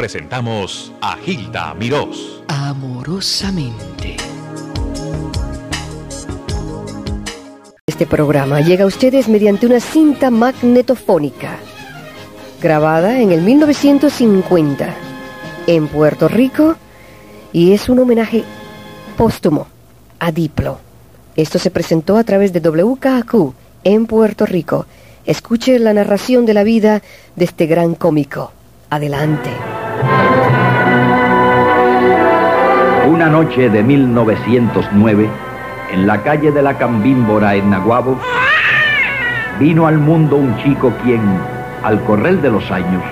presentamos a Gilda Mirós. Amorosamente. Este programa llega a ustedes mediante una cinta magnetofónica, grabada en el 1950 en Puerto Rico y es un homenaje póstumo a Diplo. Esto se presentó a través de WKQ en Puerto Rico. Escuche la narración de la vida de este gran cómico. Adelante. Una noche de 1909, en la calle de la Cambímbora en Naguabo, vino al mundo un chico quien, al correr de los años,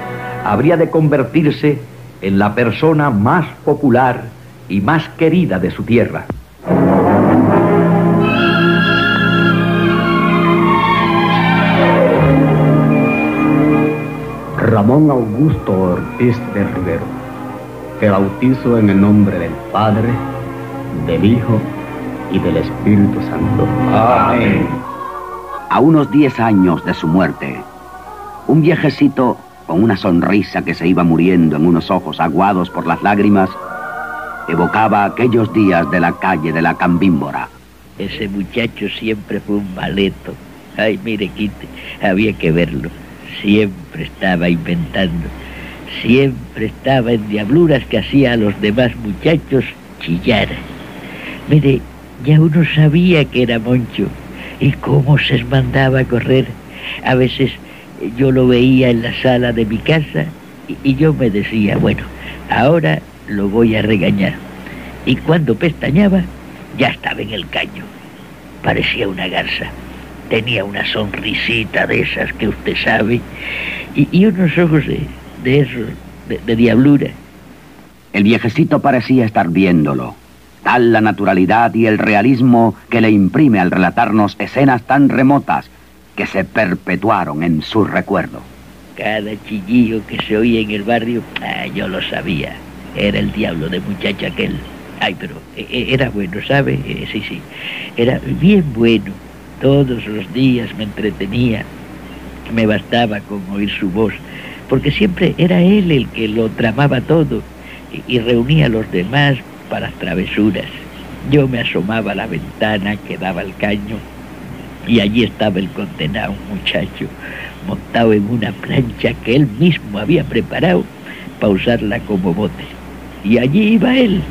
habría de convertirse en la persona más popular y más querida de su tierra. Ramón Augusto Ortiz de Rivero. Te bautizo en el nombre del Padre, del Hijo y del Espíritu Santo. Amén. A unos 10 años de su muerte, un viejecito con una sonrisa que se iba muriendo en unos ojos aguados por las lágrimas, evocaba aquellos días de la calle de la Cambímbora. Ese muchacho siempre fue un maleto. Ay, mire, Quite, había que verlo. Siempre estaba inventando. Siempre estaba en diabluras que hacía a los demás muchachos chillar. Mire, ya uno sabía que era Moncho y cómo se mandaba a correr. A veces yo lo veía en la sala de mi casa y, y yo me decía, bueno, ahora lo voy a regañar. Y cuando pestañaba, ya estaba en el caño. Parecía una garza. Tenía una sonrisita de esas que usted sabe y, y unos ojos de, de esos, de, de diablura. El viejecito parecía estar viéndolo. Tal la naturalidad y el realismo que le imprime al relatarnos escenas tan remotas que se perpetuaron en su recuerdo. Cada chillillo que se oía en el barrio, ah, yo lo sabía. Era el diablo de muchacho aquel. Ay, pero eh, eh, era bueno, ¿sabe? Eh, sí, sí. Era bien bueno. Todos los días me entretenía. Me bastaba con oír su voz, porque siempre era él el que lo tramaba todo y, reunía a los demás para travesuras. Yo me asomaba a la ventana que daba al caño y allí estaba el condenado muchacho montado en una plancha que él mismo había preparado para usarla como bote. Y allí iba él,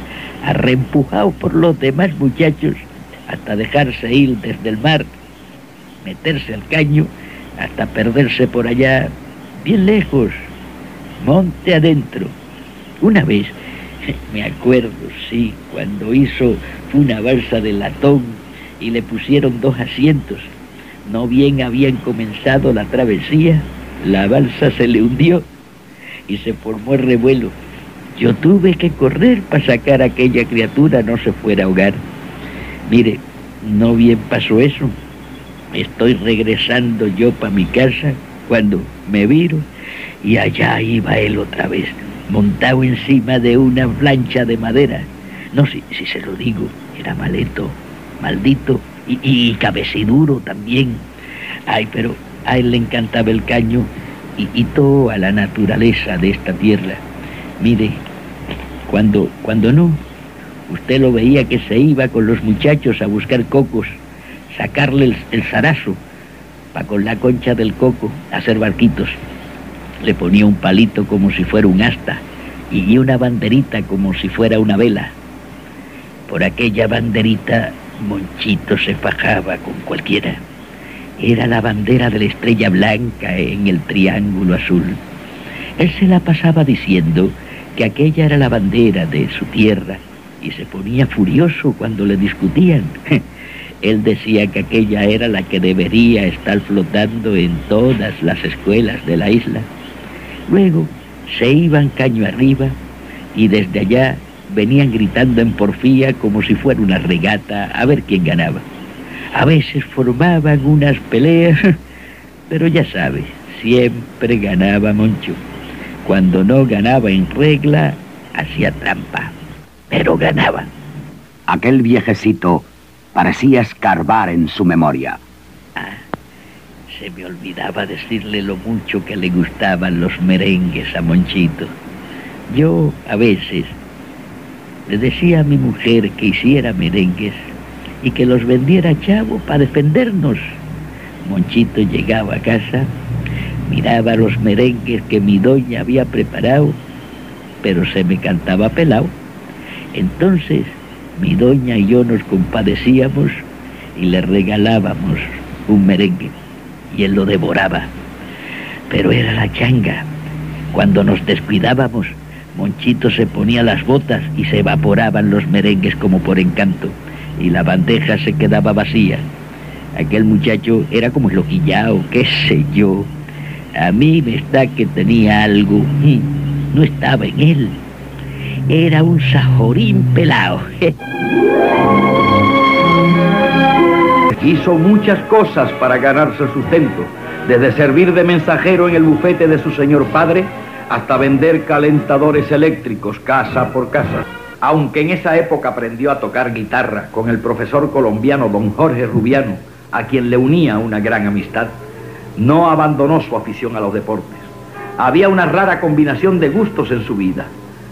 arrempujado por los demás muchachos, hasta dejarse ir desde el mar, meterse al caño, hasta perderse por allá, bien lejos, monte adentro. Una vez, me acuerdo, sí, cuando hizo una balsa de latón y le pusieron dos asientos, no bien habían comenzado la travesía, la balsa se le hundió y se formó el revuelo. Yo tuve que correr para sacar a aquella criatura no se fuera a ahogar. Mire, no bien pasó eso. Estoy regresando yo para mi casa cuando me viro y allá iba él otra vez, montado encima de una plancha de madera. No, si, si se lo digo, era maleto, maldito y, y cabeciduro también. Ay, pero a él le encantaba el caño y, y toda la naturaleza de esta tierra. Mire, cuando, cuando no, usted lo veía que se iba con los muchachos a buscar cocos, sacarle el, el zarazo, para con la concha del coco hacer barquitos. Le ponía un palito como si fuera un asta y una banderita como si fuera una vela. Por aquella banderita Monchito se fajaba con cualquiera. Era la bandera de la estrella blanca en el triángulo azul. Él se la pasaba diciendo que aquella era la bandera de su tierra y se ponía furioso cuando le discutían. Él decía que aquella era la que debería estar flotando en todas las escuelas de la isla. Luego se iban caño arriba y desde allá venían gritando en porfía como si fuera una regata a ver quién ganaba. A veces formaban unas peleas, pero ya sabe, siempre ganaba Moncho. Cuando no ganaba en regla, hacía trampa, pero ganaba. Aquel viejecito parecía escarbar en su memoria. Ah, se me olvidaba decirle lo mucho que le gustaban los merengues a Monchito. Yo a veces le decía a mi mujer que hiciera merengues y que los vendiera a Chavo para defendernos. Monchito llegaba a casa, miraba los merengues que mi doña había preparado, pero se me cantaba pelado. Entonces mi doña y yo nos compadecíamos y le regalábamos un merengue y él lo devoraba. Pero era la changa. Cuando nos descuidábamos, Monchito se ponía las botas y se evaporaban los merengues como por encanto y la bandeja se quedaba vacía. Aquel muchacho era como loquillao, qué sé yo. A mí me está que tenía algo. Mm, no estaba en él. Era un sajorín pelado. Hizo muchas cosas para ganarse sustento, desde servir de mensajero en el bufete de su señor padre hasta vender calentadores eléctricos casa por casa. Aunque en esa época aprendió a tocar guitarra con el profesor colombiano don Jorge Rubiano, a quien le unía una gran amistad, no abandonó su afición a los deportes. Había una rara combinación de gustos en su vida.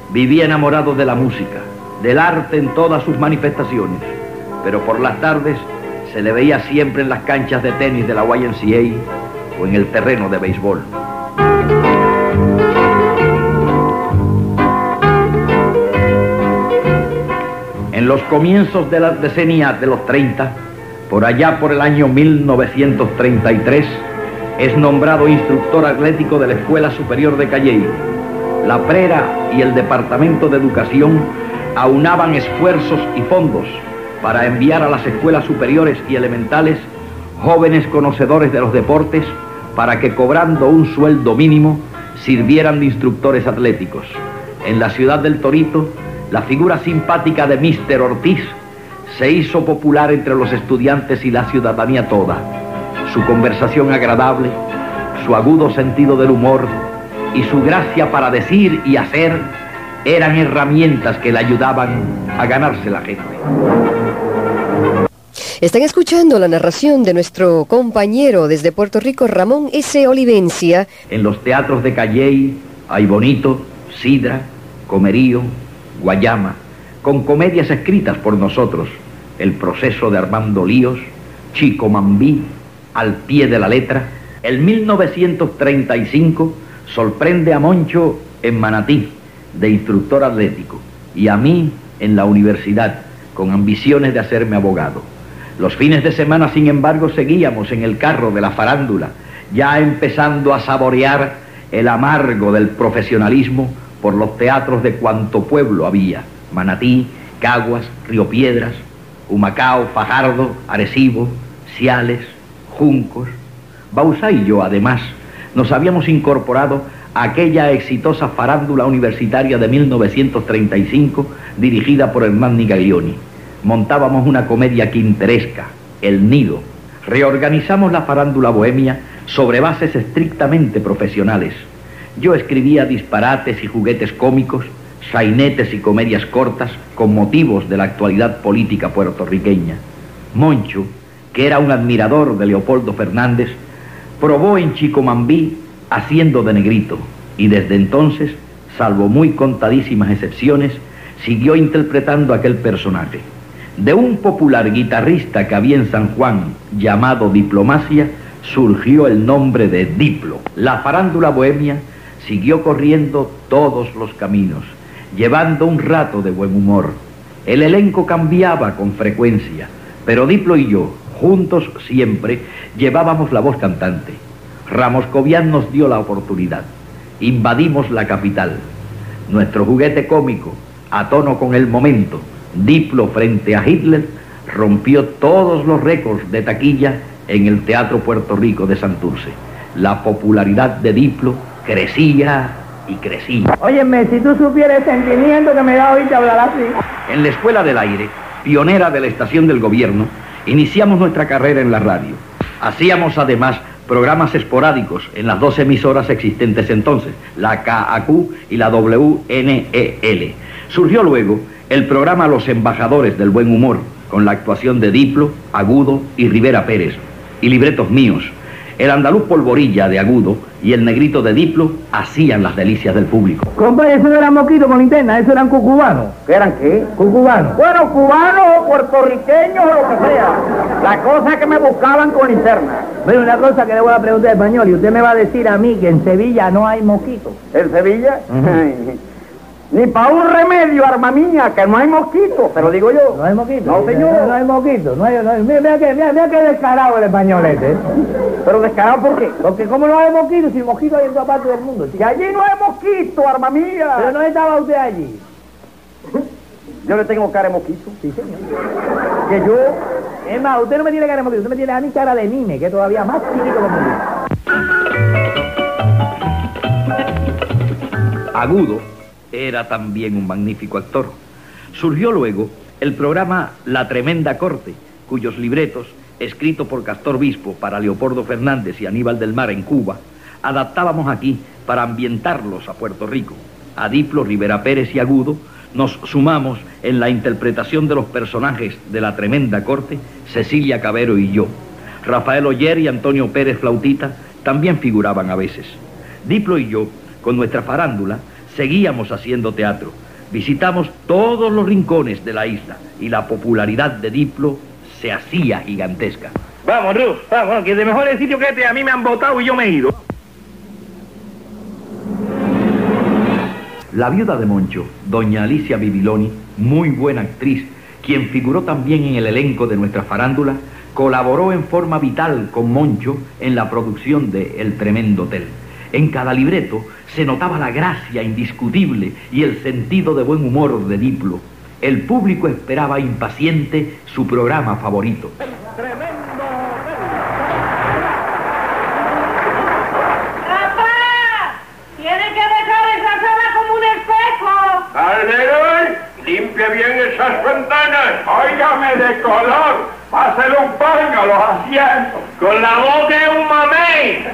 Vivía enamorado de la música, del arte en todas sus manifestaciones, pero por las tardes se le veía siempre en las canchas de tenis de la YMCA o en el terreno de béisbol. En los comienzos de la decenía de los 30, por allá por el año 1933, es nombrado instructor atlético de la Escuela Superior de Calley. La Prera y el Departamento de Educación aunaban esfuerzos y fondos para enviar a las escuelas superiores y elementales jóvenes conocedores de los deportes para que cobrando un sueldo mínimo sirvieran de instructores atléticos. En la ciudad del Torito, la figura simpática de Mr. Ortiz se hizo popular entre los estudiantes y la ciudadanía toda. Su conversación agradable, su agudo sentido del humor y su gracia para decir y hacer eran herramientas que le ayudaban a ganarse la gente. Están escuchando la narración de nuestro compañero desde Puerto Rico, Ramón S. Olivencia. En los teatros de Calley hay Bonito, Sidra, Comerío, Guayama, con comedias escritas por nosotros, El proceso de Armando Líos, Chico Mambí, Al pie de la letra. El 1935 sorprende a Moncho en Manatí, de instructor atlético, y a mí en la universidad, con ambiciones de hacerme abogado. Los fines de semana, sin embargo, seguíamos en el carro de la farándula, ya empezando a saborear el amargo del profesionalismo por los teatros de cuanto pueblo había, Manatí, Caguas, Río Piedras, Humacao, Fajardo, Arecibo, Ciales, Juncos. Bausa y yo, además, nos habíamos incorporado a aquella exitosa farándula universitaria de 1935 dirigida por Hernán Gaglioni. Montábamos una comedia quinteresca, El Nido. Reorganizamos la farándula bohemia sobre bases estrictamente profesionales yo escribía disparates y juguetes cómicos, sainetes y comedias cortas con motivos de la actualidad política puertorriqueña. Moncho, que era un admirador de Leopoldo Fernández, probó en Chicomambí haciendo de negrito y desde entonces, salvo muy contadísimas excepciones, siguió interpretando aquel personaje. De un popular guitarrista que había en San Juan llamado Diplomacia, surgió el nombre de Diplo. La farándula bohemia siguió corriendo todos los caminos, llevando un rato de buen humor. El elenco cambiaba con frecuencia, pero Diplo y yo, juntos siempre, llevábamos la voz cantante. Ramos Cobian nos dio la oportunidad. Invadimos la capital. Nuestro juguete cómico, a tono con el momento, Diplo frente a Hitler, rompió todos los récords de taquilla en el Teatro Puerto Rico de Santurce. La popularidad de Diplo crecía y crecía. Óyeme, si tú supieras el sentimiento que me da ahorita hablar así. En la Escuela del Aire, pionera de la estación del gobierno, iniciamos nuestra carrera en la radio. Hacíamos además programas esporádicos en las dos emisoras existentes entonces, la KAQ y la WNEL. Surgió luego el programa Los Embajadores del Buen Humor, con la actuación de Diplo, Agudo y Rivera Pérez, y libretos míos, El andaluz polvorilla de agudo y el negrito de diplo hacían las delicias del público. Compadre, eso no eran moquitos con linterna, eso eran cucubanos. ¿Qué eran qué? Cucubanos. Bueno, cubanos o puertorriqueños o lo que sea. La cosa es que me buscaban con linterna. Bueno, una cosa que le voy a preguntar en español, y usted me va a decir a mí que en Sevilla no hay mosquitos. ¿En Sevilla? Ni para un remedio, arma mía, que no hay mosquitos, te lo digo yo. No hay mosquitos. No, señor. No, hay mosquitos. No hay, no hay- mira, mira que, mira, mira que descarado el español este. Pero descarado, ¿por qué? Porque como no hay mosquitos, si mosquitos hay en toda parte del mundo. Y chico. allí no hay mosquito, arma mía. Pero no estaba usted allí. Yo le tengo cara de mosquito. Sí, señor. Que yo... Es más, usted no me tiene cara de mosquito, usted me tiene a mí cara de mime, que es todavía más chiquito que mosquito. Agudo era también un magnífico actor. Surgió luego el programa La Tremenda Corte, cuyos libretos, escritos por Castor Bispo para Leopoldo Fernández y Aníbal del Mar en Cuba, adaptábamos aquí para ambientarlos a Puerto Rico. A Diplo, Rivera Pérez y Agudo nos sumamos en la interpretación de los personajes de La Tremenda Corte, Cecilia Cabero y yo. Rafael Oyer y Antonio Pérez Flautita también figuraban a veces. Diplo y yo, con nuestra farándula, seguíamos haciendo teatro. Visitamos todos los rincones de la isla y la popularidad de Diplo se hacía gigantesca. Vamos, Ruth, vamos, que de mejores sitios que este a mí me han votado y yo me he ido. La viuda de Moncho, doña Alicia Bibiloni, muy buena actriz, quien figuró también en el elenco de nuestra farándula, colaboró en forma vital con Moncho en la producción de El Tremendo Hotel. En cada libreto se notaba la gracia indiscutible y el sentido de buen humor de Diplo. El público esperaba impaciente su programa favorito. ¡Papá! ¡Tiene que dejar esa sala como un espejo! Calderón, limpie bien esas ventanas. Óigame de color. Pásele un paño a los asientos. Con la voz de un mamey.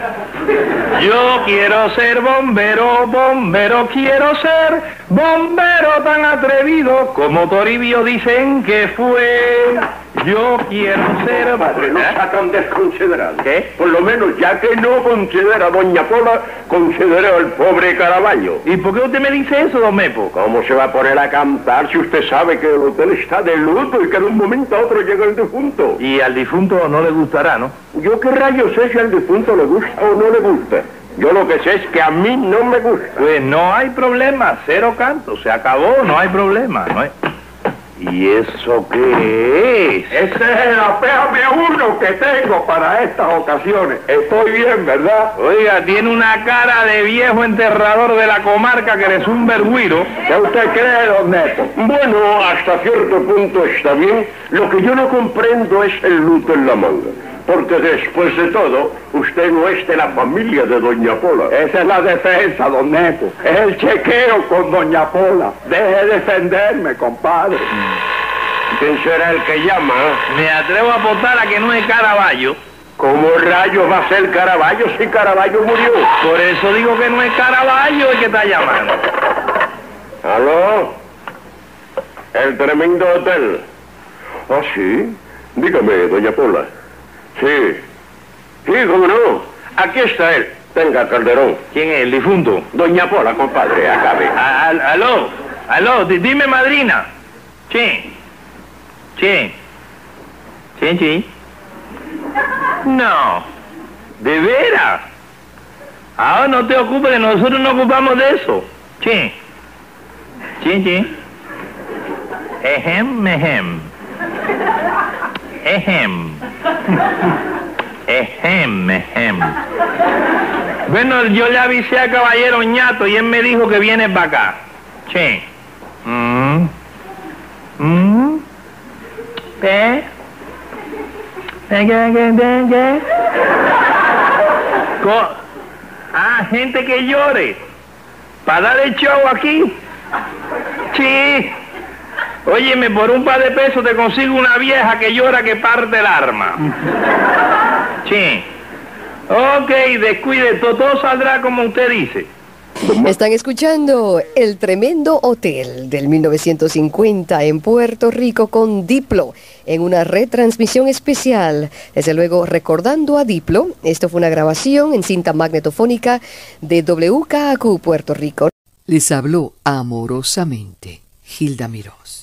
Yo quiero ser bombero, bombero quiero ser. Bombero tan atrevido como Toribio dicen que fue. Yo quiero ser... Padre, no sea tan desconsiderado. ¿Qué? Por lo menos, ya que no considera a Doña Pola, considera al pobre Caraballo. ¿Y por qué usted me dice eso, don Mepo? ¿Cómo se va a poner a cantar si usted sabe que el hotel está de luto y que de un momento a otro llega el difunto? Y al difunto no le gustará, ¿no? Yo qué rayos sé si al difunto le gusta o no le gusta. Yo lo que sé es que a mí no me gusta. Pues no hay problema, cero canto, se acabó, no hay problema. No hay... ¿Y eso qué es? Ese es el apéame uno que tengo para estas ocasiones. Estoy bien, ¿verdad? Oiga, tiene una cara de viejo enterrador de la comarca que eres un vergüiro. ¿Qué usted cree, don Neto? Bueno, hasta cierto punto está bien. Lo que yo no comprendo es el luto en la manga. Porque después de todo, usted no es de la familia de Doña Pola. Esa es la defensa, don Neto. Es el chequeo con Doña Pola. Deje de defenderme, compadre. ¿Quién será el que llama? Me atrevo a apostar a que no es Caraballo. ¿Cómo rayos va a ser Caraballo si Caraballo murió? Por eso digo que no es Caraballo el que está llamando. ¿Aló? El tremendo hotel. Ah, sí. Dígame, doña Pola. Sí. Sí, cómo no. Aquí está él. Tenga, Calderón. ¿Quién es el difunto? Doña Pola, compadre, acabe. A- al- aló, aló, di- dime madrina. Sí. Sí. Sí, sí. No. ¿De veras? Ahora no te ocupes, que nosotros no ocupamos de eso. Sí. Sí, sí. Ejem, ejem. Ejem. Ejem, ejem. Bueno, yo le avisé al caballero ñato y él me dijo que viene para acá. Sí. Mm. Mm. ¿Eh? Ah, gente que llore. Para dar el show aquí. Sí. Óyeme, por un par de pesos te consigo una vieja que llora que parte el arma. Sí. Ok, descuide, todo, todo saldrá como usted dice. Están escuchando El Tremendo Hotel del 1950 en Puerto Rico con Diplo en una retransmisión especial. Desde luego, recordando a Diplo, esto fue una grabación en cinta magnetofónica de WKQ Puerto Rico. Les habló amorosamente Gilda Mirós.